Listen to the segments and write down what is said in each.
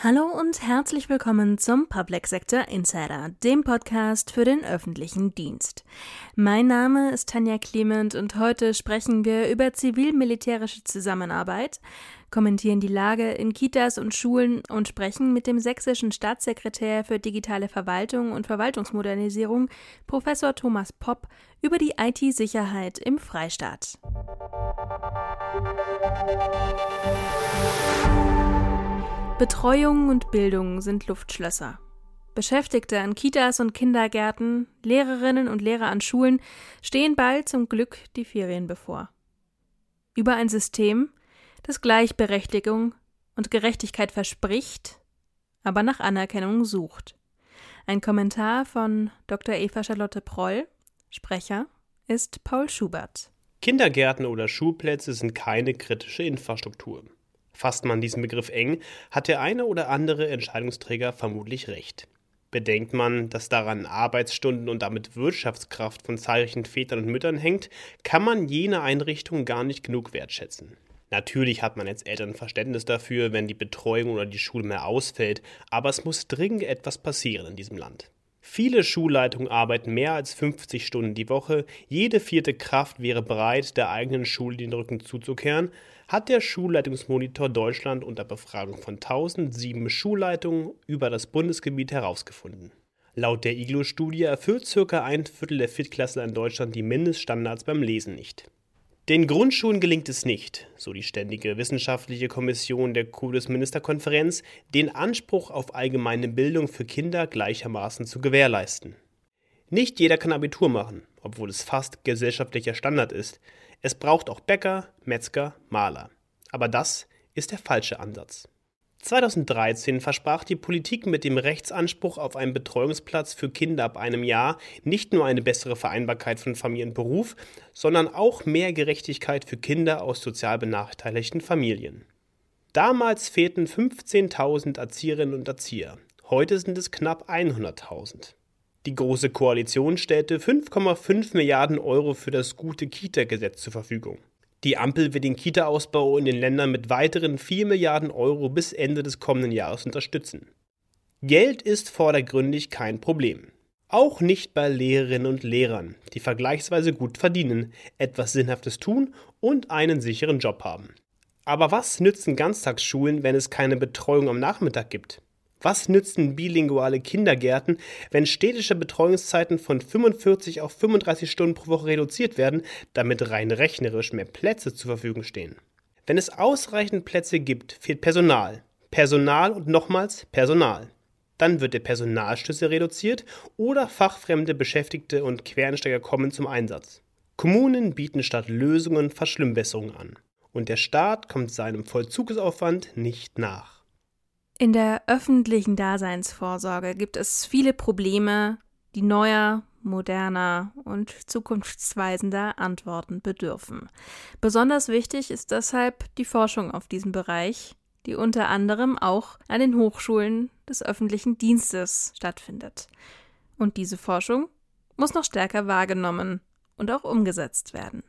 Hallo und herzlich willkommen zum Public Sector Insider, dem Podcast für den öffentlichen Dienst. Mein Name ist Tanja Clement und heute sprechen wir über zivil-militärische Zusammenarbeit, kommentieren die Lage in Kitas und Schulen und sprechen mit dem sächsischen Staatssekretär für digitale Verwaltung und Verwaltungsmodernisierung, Professor Thomas Popp, über die IT-Sicherheit im Freistaat. Betreuung und Bildung sind Luftschlösser. Beschäftigte an Kitas und Kindergärten, Lehrerinnen und Lehrer an Schulen stehen bald zum Glück die Ferien bevor. Über ein System, das Gleichberechtigung und Gerechtigkeit verspricht, aber nach Anerkennung sucht. Ein Kommentar von Dr. Eva Charlotte Proll, Sprecher ist Paul Schubert. Kindergärten oder Schulplätze sind keine kritische Infrastruktur. Fasst man diesen Begriff eng, hat der eine oder andere Entscheidungsträger vermutlich recht. Bedenkt man, dass daran Arbeitsstunden und damit Wirtschaftskraft von zahlreichen Vätern und Müttern hängt, kann man jene Einrichtungen gar nicht genug wertschätzen. Natürlich hat man als Eltern Verständnis dafür, wenn die Betreuung oder die Schule mehr ausfällt, aber es muss dringend etwas passieren in diesem Land. Viele Schulleitungen arbeiten mehr als 50 Stunden die Woche, jede vierte Kraft wäre bereit, der eigenen Schule den Rücken zuzukehren, hat der Schulleitungsmonitor Deutschland unter Befragung von 1007 Schulleitungen über das Bundesgebiet herausgefunden. Laut der IGLO-Studie erfüllt ca. ein Viertel der Viertklässler in Deutschland die Mindeststandards beim Lesen nicht. Den Grundschulen gelingt es nicht, so die Ständige Wissenschaftliche Kommission der Kultusministerkonferenz, den Anspruch auf allgemeine Bildung für Kinder gleichermaßen zu gewährleisten. Nicht jeder kann Abitur machen, obwohl es fast gesellschaftlicher Standard ist. Es braucht auch Bäcker, Metzger, Maler. Aber das ist der falsche Ansatz. 2013 versprach die Politik mit dem Rechtsanspruch auf einen Betreuungsplatz für Kinder ab einem Jahr nicht nur eine bessere Vereinbarkeit von Familie und Beruf, sondern auch mehr Gerechtigkeit für Kinder aus sozial benachteiligten Familien. Damals fehlten 15.000 Erzieherinnen und Erzieher. Heute sind es knapp 100.000. Die Große Koalition stellte 5,5 Milliarden Euro für das gute Kita-Gesetz zur Verfügung. Die Ampel wird den Kita-Ausbau in den Ländern mit weiteren 4 Milliarden Euro bis Ende des kommenden Jahres unterstützen. Geld ist vordergründig kein Problem. Auch nicht bei Lehrerinnen und Lehrern, die vergleichsweise gut verdienen, etwas Sinnhaftes tun und einen sicheren Job haben. Aber was nützen Ganztagsschulen, wenn es keine Betreuung am Nachmittag gibt? Was nützen bilinguale Kindergärten, wenn städtische Betreuungszeiten von 45 auf 35 Stunden pro Woche reduziert werden, damit rein rechnerisch mehr Plätze zur Verfügung stehen? Wenn es ausreichend Plätze gibt, fehlt Personal. Personal und nochmals Personal. Dann wird der Personalschlüssel reduziert oder fachfremde Beschäftigte und Quereinsteiger kommen zum Einsatz. Kommunen bieten statt Lösungen Verschlimmbesserungen an. Und der Staat kommt seinem Vollzugsaufwand nicht nach. In der öffentlichen Daseinsvorsorge gibt es viele Probleme, die neuer, moderner und zukunftsweisender Antworten bedürfen. Besonders wichtig ist deshalb die Forschung auf diesem Bereich, die unter anderem auch an den Hochschulen des öffentlichen Dienstes stattfindet. Und diese Forschung muss noch stärker wahrgenommen und auch umgesetzt werden.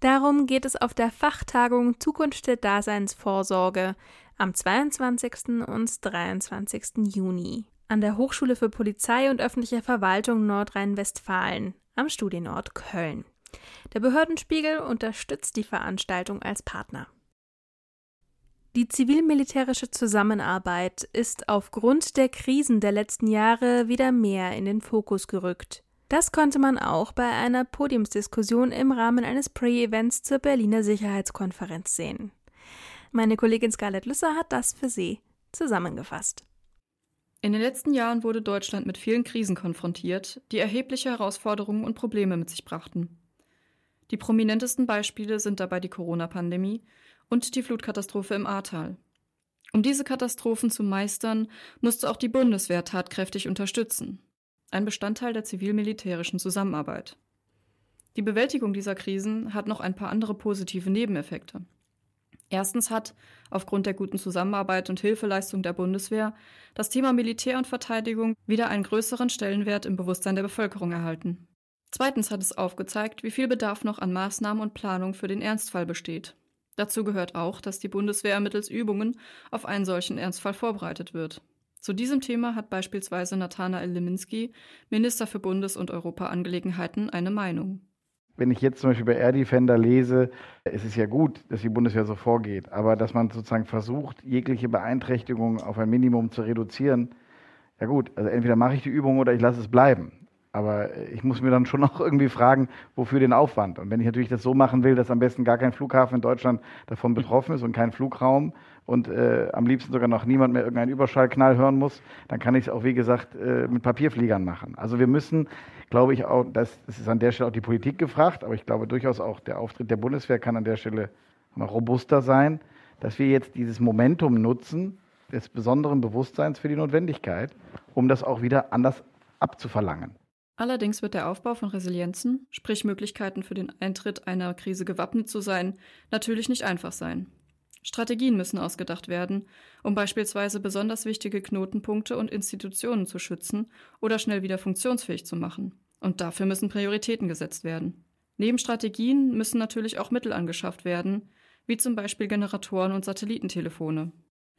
Darum geht es auf der Fachtagung Zukunft der Daseinsvorsorge am 22. und 23. Juni an der Hochschule für Polizei und öffentliche Verwaltung Nordrhein-Westfalen am Studienort Köln. Der Behördenspiegel unterstützt die Veranstaltung als Partner. Die zivil-militärische Zusammenarbeit ist aufgrund der Krisen der letzten Jahre wieder mehr in den Fokus gerückt. Das konnte man auch bei einer Podiumsdiskussion im Rahmen eines Pre-Events zur Berliner Sicherheitskonferenz sehen. Meine Kollegin Scarlett Lüsser hat das für Sie zusammengefasst. In den letzten Jahren wurde Deutschland mit vielen Krisen konfrontiert, die erhebliche Herausforderungen und Probleme mit sich brachten. Die prominentesten Beispiele sind dabei die Corona-Pandemie und die Flutkatastrophe im Ahrtal. Um diese Katastrophen zu meistern, musste auch die Bundeswehr tatkräftig unterstützen. Ein Bestandteil der zivil-militärischen Zusammenarbeit. Die Bewältigung dieser Krisen hat noch ein paar andere positive Nebeneffekte. Erstens hat, aufgrund der guten Zusammenarbeit und Hilfeleistung der Bundeswehr, das Thema Militär und Verteidigung wieder einen größeren Stellenwert im Bewusstsein der Bevölkerung erhalten. Zweitens hat es aufgezeigt, wie viel Bedarf noch an Maßnahmen und Planung für den Ernstfall besteht. Dazu gehört auch, dass die Bundeswehr mittels Übungen auf einen solchen Ernstfall vorbereitet wird. Zu diesem Thema hat beispielsweise Nathanael Leminski, Minister für Bundes- und Europaangelegenheiten, eine Meinung. Wenn ich jetzt zum Beispiel bei Air Defender lese, es ist ja gut, dass die Bundeswehr so vorgeht, aber dass man sozusagen versucht, jegliche Beeinträchtigung auf ein Minimum zu reduzieren, ja gut, also entweder mache ich die Übung oder ich lasse es bleiben. Aber ich muss mir dann schon noch irgendwie fragen, wofür den Aufwand? Und wenn ich natürlich das so machen will, dass am besten gar kein Flughafen in Deutschland davon betroffen ist und kein Flugraum und äh, am liebsten sogar noch niemand mehr irgendeinen Überschallknall hören muss, dann kann ich es auch, wie gesagt, äh, mit Papierfliegern machen. Also wir müssen, glaube ich, auch, das, das ist an der Stelle auch die Politik gefragt, aber ich glaube durchaus auch der Auftritt der Bundeswehr kann an der Stelle noch robuster sein, dass wir jetzt dieses Momentum nutzen, des besonderen Bewusstseins für die Notwendigkeit, um das auch wieder anders abzuverlangen. Allerdings wird der Aufbau von Resilienzen, sprich Möglichkeiten für den Eintritt einer Krise gewappnet zu sein, natürlich nicht einfach sein. Strategien müssen ausgedacht werden, um beispielsweise besonders wichtige Knotenpunkte und Institutionen zu schützen oder schnell wieder funktionsfähig zu machen. Und dafür müssen Prioritäten gesetzt werden. Neben Strategien müssen natürlich auch Mittel angeschafft werden, wie zum Beispiel Generatoren und Satellitentelefone.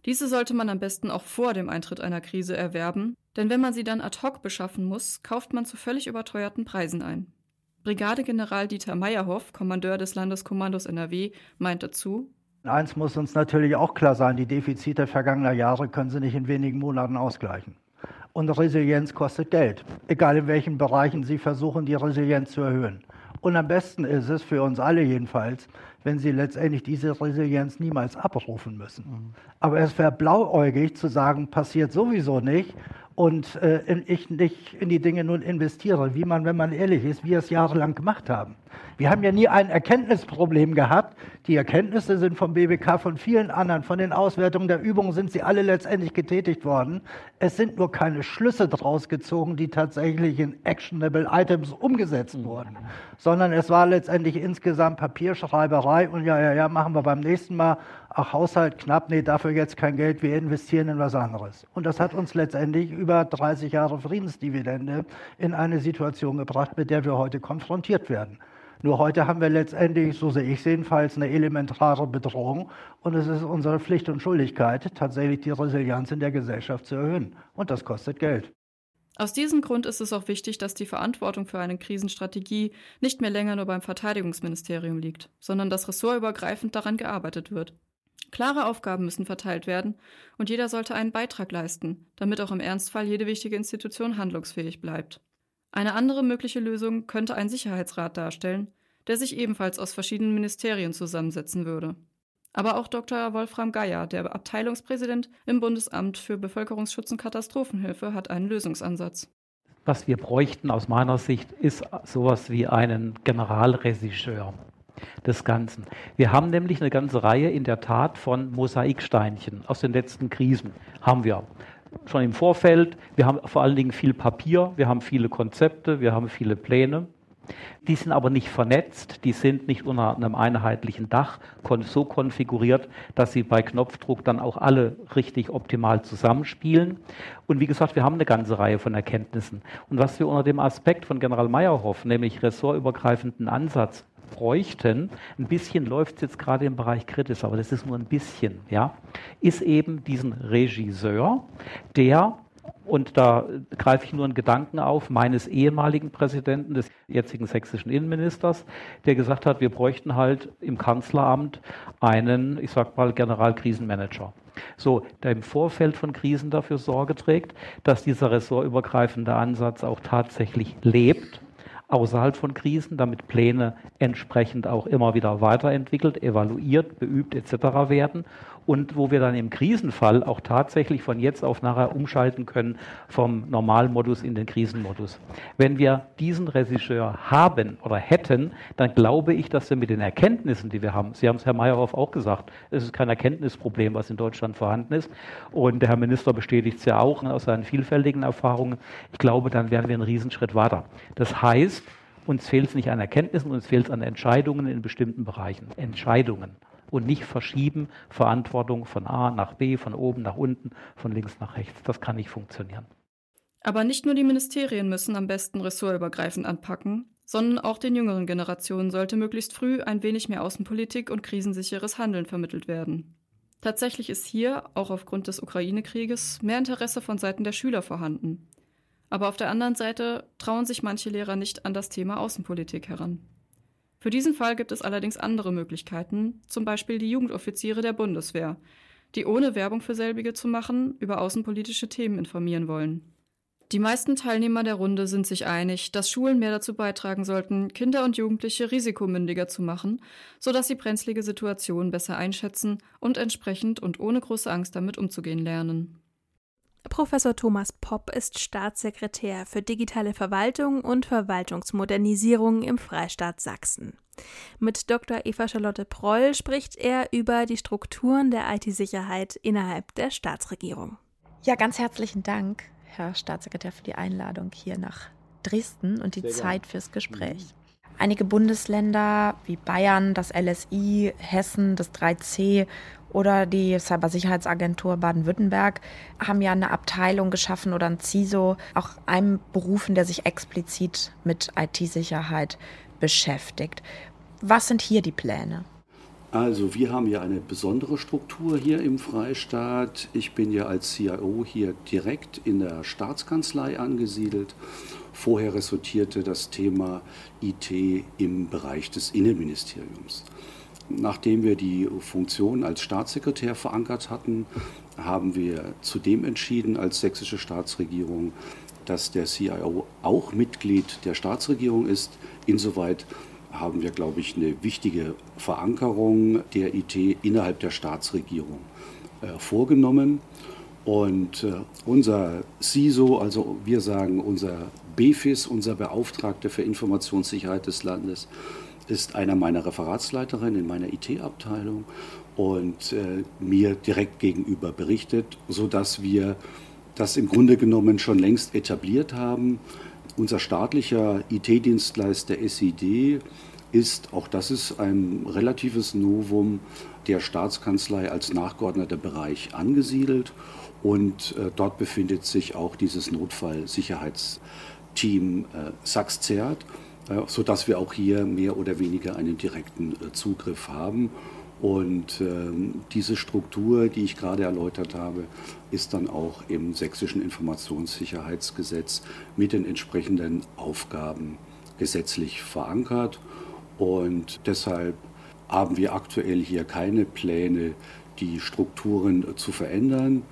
Diese sollte man am besten auch vor dem Eintritt einer Krise erwerben, denn wenn man sie dann ad hoc beschaffen muss, kauft man zu völlig überteuerten Preisen ein. Brigadegeneral Dieter Meyerhoff, Kommandeur des Landeskommandos NRW, meint dazu, Eins muss uns natürlich auch klar sein, die Defizite vergangener Jahre können Sie nicht in wenigen Monaten ausgleichen. Und Resilienz kostet Geld, egal in welchen Bereichen Sie versuchen, die Resilienz zu erhöhen. Und am besten ist es, für uns alle jedenfalls, wenn sie letztendlich diese Resilienz niemals abrufen müssen. Mhm. Aber es wäre blauäugig zu sagen, passiert sowieso nicht und äh, ich nicht in die Dinge nun investiere, wie man, wenn man ehrlich ist, wir es jahrelang gemacht haben. Wir haben ja nie ein Erkenntnisproblem gehabt. Die Erkenntnisse sind vom BBK, von vielen anderen, von den Auswertungen der Übungen sind sie alle letztendlich getätigt worden. Es sind nur keine Schlüsse daraus gezogen, die tatsächlich in actionable Items umgesetzt wurden, sondern es war letztendlich insgesamt Papierschreiberei und ja, ja, ja, machen wir beim nächsten Mal. Ach, Haushalt knapp, nee, dafür jetzt kein Geld, wir investieren in was anderes. Und das hat uns letztendlich über 30 Jahre Friedensdividende in eine Situation gebracht, mit der wir heute konfrontiert werden. Nur heute haben wir letztendlich, so sehe ich es jedenfalls, eine elementare Bedrohung. Und es ist unsere Pflicht und Schuldigkeit, tatsächlich die Resilienz in der Gesellschaft zu erhöhen. Und das kostet Geld. Aus diesem Grund ist es auch wichtig, dass die Verantwortung für eine Krisenstrategie nicht mehr länger nur beim Verteidigungsministerium liegt, sondern dass ressortübergreifend daran gearbeitet wird. Klare Aufgaben müssen verteilt werden und jeder sollte einen Beitrag leisten, damit auch im Ernstfall jede wichtige Institution handlungsfähig bleibt. Eine andere mögliche Lösung könnte ein Sicherheitsrat darstellen, der sich ebenfalls aus verschiedenen Ministerien zusammensetzen würde. Aber auch Dr. Wolfram Geier, der Abteilungspräsident im Bundesamt für Bevölkerungsschutz und Katastrophenhilfe, hat einen Lösungsansatz. Was wir bräuchten aus meiner Sicht ist sowas wie einen Generalregisseur des Ganzen. Wir haben nämlich eine ganze Reihe in der Tat von Mosaiksteinchen aus den letzten Krisen. Haben wir schon im Vorfeld. Wir haben vor allen Dingen viel Papier, wir haben viele Konzepte, wir haben viele Pläne. Die sind aber nicht vernetzt, die sind nicht unter einem einheitlichen Dach so konfiguriert, dass sie bei Knopfdruck dann auch alle richtig optimal zusammenspielen. Und wie gesagt, wir haben eine ganze Reihe von Erkenntnissen. Und was wir unter dem Aspekt von General Meyerhoff, nämlich ressortübergreifenden Ansatz, bräuchten, ein bisschen läuft es jetzt gerade im Bereich Kritis, aber das ist nur ein bisschen, ja, ist eben diesen Regisseur, der und da greife ich nur einen Gedanken auf meines ehemaligen Präsidenten, des jetzigen sächsischen Innenministers, der gesagt hat, wir bräuchten halt im Kanzleramt einen, ich sag mal, Generalkrisenmanager. So, der im Vorfeld von Krisen dafür Sorge trägt, dass dieser ressortübergreifende Ansatz auch tatsächlich lebt außerhalb von Krisen, damit Pläne entsprechend auch immer wieder weiterentwickelt, evaluiert, beübt etc. werden und wo wir dann im Krisenfall auch tatsächlich von jetzt auf nachher umschalten können vom Normalmodus in den Krisenmodus. Wenn wir diesen Regisseur haben oder hätten, dann glaube ich, dass wir mit den Erkenntnissen, die wir haben, Sie haben es Herr Meyerhoff auch gesagt, es ist kein Erkenntnisproblem, was in Deutschland vorhanden ist und der Herr Minister bestätigt es ja auch aus seinen vielfältigen Erfahrungen. Ich glaube, dann wären wir einen Riesenschritt weiter. Das heißt, uns fehlt es nicht an Erkenntnissen, uns fehlt es an Entscheidungen in bestimmten Bereichen. Entscheidungen und nicht verschieben Verantwortung von A nach B, von oben nach unten, von links nach rechts. Das kann nicht funktionieren. Aber nicht nur die Ministerien müssen am besten ressortübergreifend anpacken, sondern auch den jüngeren Generationen sollte möglichst früh ein wenig mehr Außenpolitik und krisensicheres Handeln vermittelt werden. Tatsächlich ist hier, auch aufgrund des Ukraine-Krieges, mehr Interesse von Seiten der Schüler vorhanden. Aber auf der anderen Seite trauen sich manche Lehrer nicht an das Thema Außenpolitik heran. Für diesen Fall gibt es allerdings andere Möglichkeiten, zum Beispiel die Jugendoffiziere der Bundeswehr, die ohne Werbung für selbige zu machen über außenpolitische Themen informieren wollen. Die meisten Teilnehmer der Runde sind sich einig, dass Schulen mehr dazu beitragen sollten, Kinder und Jugendliche risikomündiger zu machen, sodass sie brenzlige Situationen besser einschätzen und entsprechend und ohne große Angst damit umzugehen lernen. Professor Thomas Popp ist Staatssekretär für digitale Verwaltung und Verwaltungsmodernisierung im Freistaat Sachsen. Mit Dr. Eva Charlotte Proll spricht er über die Strukturen der IT-Sicherheit innerhalb der Staatsregierung. Ja, ganz herzlichen Dank. Herr Staatssekretär, für die Einladung hier nach Dresden und die Sehr Zeit fürs Gespräch. Mhm. Einige Bundesländer wie Bayern, das LSI, Hessen, das 3C oder die Cybersicherheitsagentur Baden-Württemberg haben ja eine Abteilung geschaffen oder ein CISO, auch einem berufen, der sich explizit mit IT-Sicherheit beschäftigt. Was sind hier die Pläne? Also wir haben ja eine besondere Struktur hier im Freistaat. Ich bin ja als CIO hier direkt in der Staatskanzlei angesiedelt. Vorher resultierte das Thema IT im Bereich des Innenministeriums. Nachdem wir die Funktion als Staatssekretär verankert hatten, haben wir zudem entschieden als sächsische Staatsregierung, dass der CIO auch Mitglied der Staatsregierung ist. Insoweit haben wir, glaube ich, eine wichtige Verankerung der IT innerhalb der Staatsregierung äh, vorgenommen. Und äh, unser CISO, also wir sagen unser BFIS, unser Beauftragter für Informationssicherheit des Landes, ist einer meiner Referatsleiterinnen in meiner IT-Abteilung und äh, mir direkt gegenüber berichtet, sodass wir das im Grunde genommen schon längst etabliert haben unser staatlicher IT-Dienstleister SID ist, auch das ist ein relatives Novum, der Staatskanzlei als nachgeordneter Bereich angesiedelt. Und äh, dort befindet sich auch dieses Notfallsicherheitsteam äh, äh, sodass wir auch hier mehr oder weniger einen direkten äh, Zugriff haben. Und ähm, diese Struktur, die ich gerade erläutert habe, ist dann auch im sächsischen Informationssicherheitsgesetz mit den entsprechenden Aufgaben gesetzlich verankert. Und deshalb haben wir aktuell hier keine Pläne, die Strukturen zu verändern.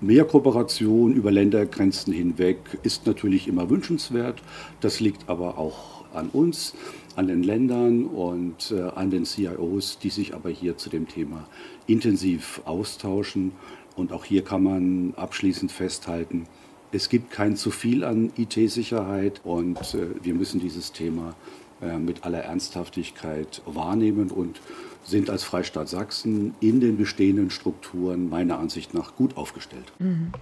Mehr Kooperation über Ländergrenzen hinweg ist natürlich immer wünschenswert. Das liegt aber auch an uns an den Ländern und äh, an den CIOs, die sich aber hier zu dem Thema intensiv austauschen. Und auch hier kann man abschließend festhalten, es gibt kein zu viel an IT-Sicherheit und äh, wir müssen dieses Thema äh, mit aller Ernsthaftigkeit wahrnehmen und sind als Freistaat Sachsen in den bestehenden Strukturen meiner Ansicht nach gut aufgestellt. Mhm.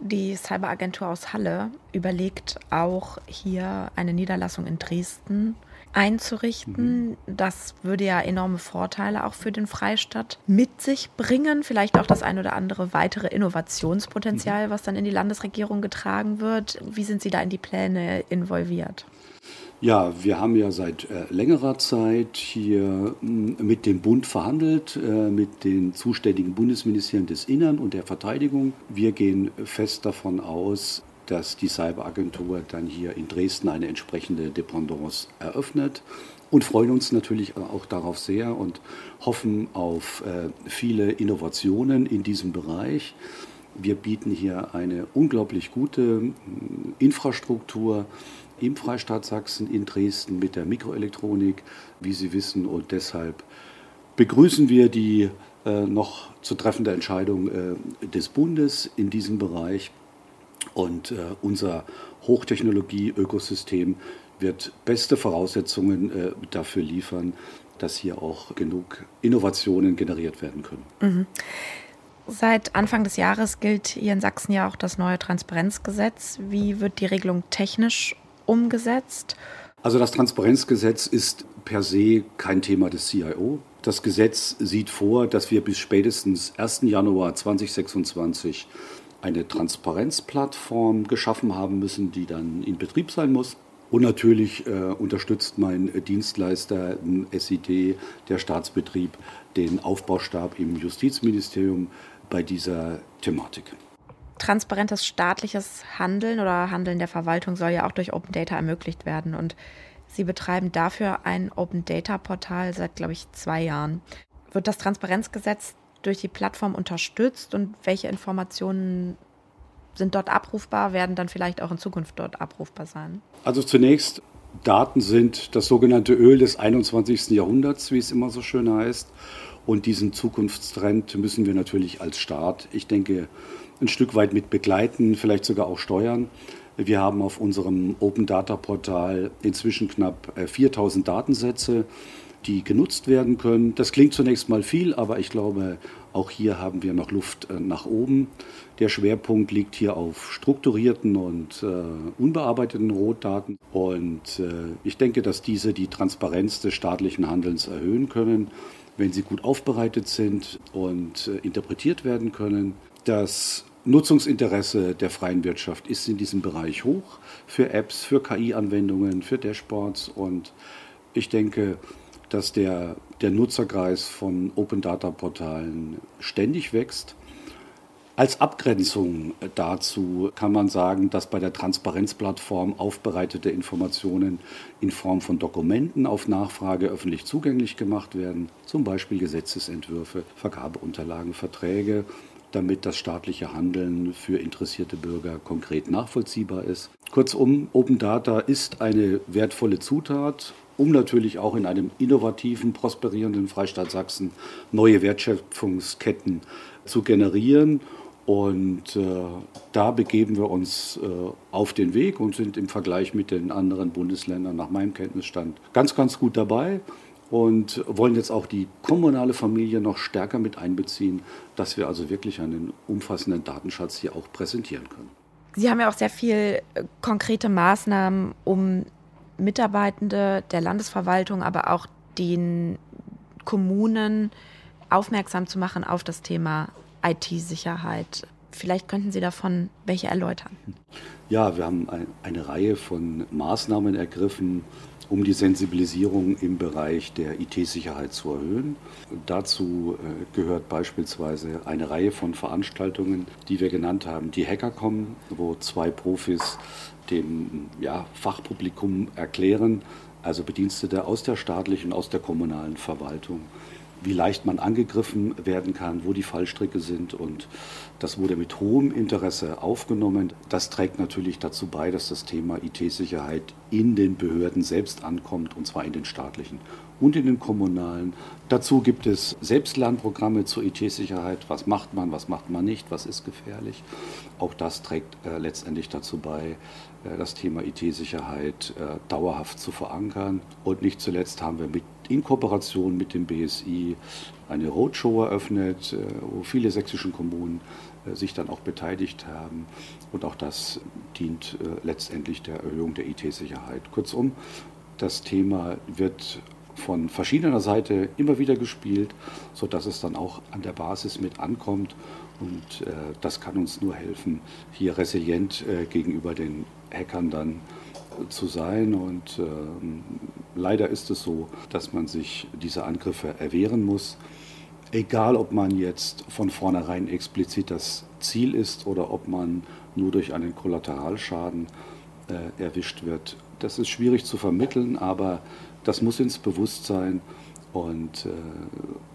Die Cyberagentur aus Halle überlegt auch hier eine Niederlassung in Dresden einzurichten. Mhm. Das würde ja enorme Vorteile auch für den Freistaat mit sich bringen. Vielleicht auch das ein oder andere weitere Innovationspotenzial, mhm. was dann in die Landesregierung getragen wird. Wie sind Sie da in die Pläne involviert? Ja, wir haben ja seit äh, längerer Zeit hier mh, hm, mit dem Bund verhandelt, äh, mit den zuständigen Bundesministerien des Innern und der Verteidigung. Wir gehen fest davon aus, dass die Cyberagentur dann hier in Dresden eine entsprechende Dependance eröffnet und freuen uns natürlich auch darauf sehr und hoffen auf äh, viele Innovationen in diesem Bereich. Wir bieten hier eine unglaublich gute hm, Infrastruktur im Freistaat Sachsen in Dresden mit der Mikroelektronik, wie Sie wissen, und deshalb begrüßen wir die äh, noch zu treffende Entscheidung äh, des Bundes in diesem Bereich. Und äh, unser Hochtechnologie-Ökosystem wird beste Voraussetzungen äh, dafür liefern, dass hier auch genug Innovationen generiert werden können. Mhm. Seit Anfang des Jahres gilt hier in Sachsen ja auch das neue Transparenzgesetz. Wie wird die Regelung technisch umgesetzt? Also das Transparenzgesetz ist per se kein Thema des CIO. Das Gesetz sieht vor, dass wir bis spätestens 1. Januar 2026 eine Transparenzplattform geschaffen haben müssen, die dann in Betrieb sein muss. Und natürlich äh, unterstützt mein Dienstleister SID, der Staatsbetrieb, den Aufbaustab im Justizministerium bei dieser Thematik. Transparentes staatliches Handeln oder Handeln der Verwaltung soll ja auch durch Open Data ermöglicht werden. Und Sie betreiben dafür ein Open Data Portal seit, glaube ich, zwei Jahren. Wird das Transparenzgesetz durch die Plattform unterstützt und welche Informationen sind dort abrufbar, werden dann vielleicht auch in Zukunft dort abrufbar sein? Also zunächst, Daten sind das sogenannte Öl des 21. Jahrhunderts, wie es immer so schön heißt. Und diesen Zukunftstrend müssen wir natürlich als Staat, ich denke, ein Stück weit mit begleiten, vielleicht sogar auch steuern. Wir haben auf unserem Open Data Portal inzwischen knapp 4000 äh, Datensätze, die genutzt werden können. Das klingt zunächst mal viel, aber ich glaube, auch hier haben wir noch Luft äh, nach oben. Der Schwerpunkt liegt hier auf strukturierten und äh, unbearbeiteten Rohdaten. Und äh, ich denke, dass diese die Transparenz des staatlichen Handelns erhöhen können, wenn sie gut aufbereitet sind und äh, interpretiert werden können. Das Nutzungsinteresse der freien Wirtschaft ist in diesem Bereich hoch für Apps, für KI-Anwendungen, für Dashboards und ich denke, dass der, der Nutzerkreis von Open Data Portalen ständig wächst. Als Abgrenzung dazu kann man sagen, dass bei der Transparenzplattform aufbereitete Informationen in Form von Dokumenten auf Nachfrage öffentlich zugänglich gemacht werden, zum Beispiel Gesetzesentwürfe, Vergabeunterlagen, Verträge damit das staatliche Handeln für interessierte Bürger konkret nachvollziehbar ist. Kurzum, Open Data ist eine wertvolle Zutat, um natürlich auch in einem innovativen, prosperierenden Freistaat Sachsen neue Wertschöpfungsketten zu generieren. Und äh, da begeben wir uns äh, auf den Weg und sind im Vergleich mit den anderen Bundesländern nach meinem Kenntnisstand ganz, ganz gut dabei und wollen jetzt auch die kommunale Familie noch stärker mit einbeziehen, dass wir also wirklich einen umfassenden Datenschatz hier auch präsentieren können. Sie haben ja auch sehr viel äh, konkrete Maßnahmen, um Mitarbeitende der Landesverwaltung, aber auch den Kommunen aufmerksam zu machen auf das Thema IT-Sicherheit. Vielleicht könnten Sie davon welche erläutern. Ja, wir haben eine Reihe von Maßnahmen ergriffen, um die Sensibilisierung im Bereich der IT-Sicherheit zu erhöhen. Dazu äh, gehört beispielsweise eine Reihe von Veranstaltungen, die wir genannt haben, die Hackercom, wo zwei Profis dem ja, Fachpublikum erklären, also Bedienstete aus der staatlichen, aus der kommunalen Verwaltung, wie leicht man angegriffen werden kann, wo die Fallstricke sind. Und das wurde mit hohem Interesse aufgenommen. Das trägt natürlich dazu bei, dass das Thema IT-Sicherheit in den Behörden selbst ankommt, und zwar in den staatlichen und in den kommunalen. Dazu gibt es Selbstlernprogramme zur IT-Sicherheit. Was macht man, was macht man nicht, was ist gefährlich. Auch das trägt äh, letztendlich dazu bei, das Thema IT-Sicherheit äh, dauerhaft zu verankern. Und nicht zuletzt haben wir mit, in Kooperation mit dem BSI eine Roadshow eröffnet, äh, wo viele sächsische Kommunen äh, sich dann auch beteiligt haben. Und auch das dient äh, letztendlich der Erhöhung der IT-Sicherheit. Kurzum, das Thema wird von verschiedener Seite immer wieder gespielt, sodass es dann auch an der Basis mit ankommt. Und äh, das kann uns nur helfen, hier resilient äh, gegenüber den Hackern dann zu sein. Und äh, leider ist es so, dass man sich diese Angriffe erwehren muss. Egal, ob man jetzt von vornherein explizit das Ziel ist oder ob man nur durch einen Kollateralschaden äh, erwischt wird. Das ist schwierig zu vermitteln, aber das muss ins Bewusstsein und äh,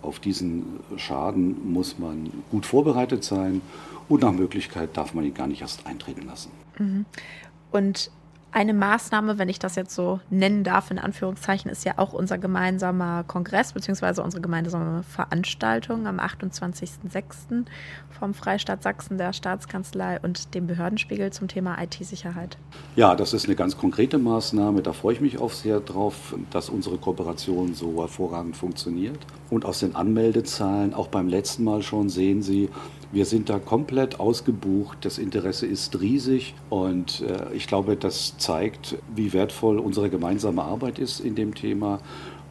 auf diesen Schaden muss man gut vorbereitet sein und nach Möglichkeit darf man ihn gar nicht erst eintreten lassen. Mhm. Und eine Maßnahme, wenn ich das jetzt so nennen darf, in Anführungszeichen, ist ja auch unser gemeinsamer Kongress beziehungsweise unsere gemeinsame Veranstaltung am 28.06. vom Freistaat Sachsen, der Staatskanzlei und dem Behördenspiegel zum Thema IT-Sicherheit. Ja, das ist eine ganz konkrete Maßnahme. Da freue ich mich auch sehr drauf, dass unsere Kooperation so hervorragend funktioniert. Und aus den Anmeldezahlen, auch beim letzten Mal schon, sehen Sie, wir sind da komplett ausgebucht. Das Interesse ist riesig und äh, ich glaube, das zeigt, wie wertvoll unsere gemeinsame Arbeit ist in dem Thema.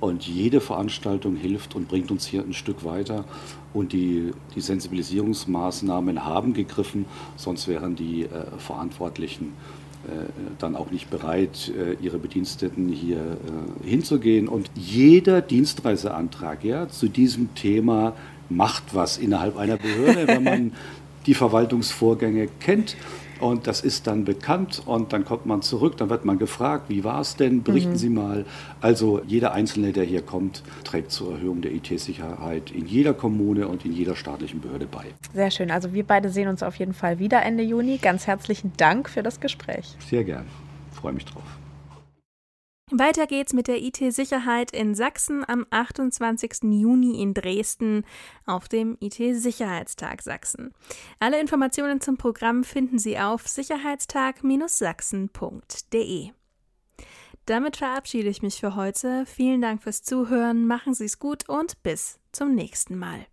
Und jede Veranstaltung hilft und bringt uns hier ein Stück weiter. Und die, die Sensibilisierungsmaßnahmen haben gegriffen, sonst wären die äh, Verantwortlichen dann auch nicht bereit, ihre Bediensteten hier hinzugehen. Und jeder Dienstreiseantrag ja, zu diesem Thema macht was innerhalb einer Behörde, wenn man die Verwaltungsvorgänge kennt. Und das ist dann bekannt und dann kommt man zurück, dann wird man gefragt, wie war es denn, berichten mhm. Sie mal. Also jeder Einzelne, der hier kommt, trägt zur Erhöhung der IT-Sicherheit in jeder Kommune und in jeder staatlichen Behörde bei. Sehr schön, also wir beide sehen uns auf jeden Fall wieder Ende Juni. Ganz herzlichen Dank für das Gespräch. Sehr gern, freue mich drauf. Weiter geht's mit der IT-Sicherheit in Sachsen am 28. Juni in Dresden auf dem IT-Sicherheitstag Sachsen. Alle Informationen zum Programm finden Sie auf sicherheitstag-sachsen.de. Damit verabschiede ich mich für heute. Vielen Dank fürs Zuhören, machen Sie es gut und bis zum nächsten Mal.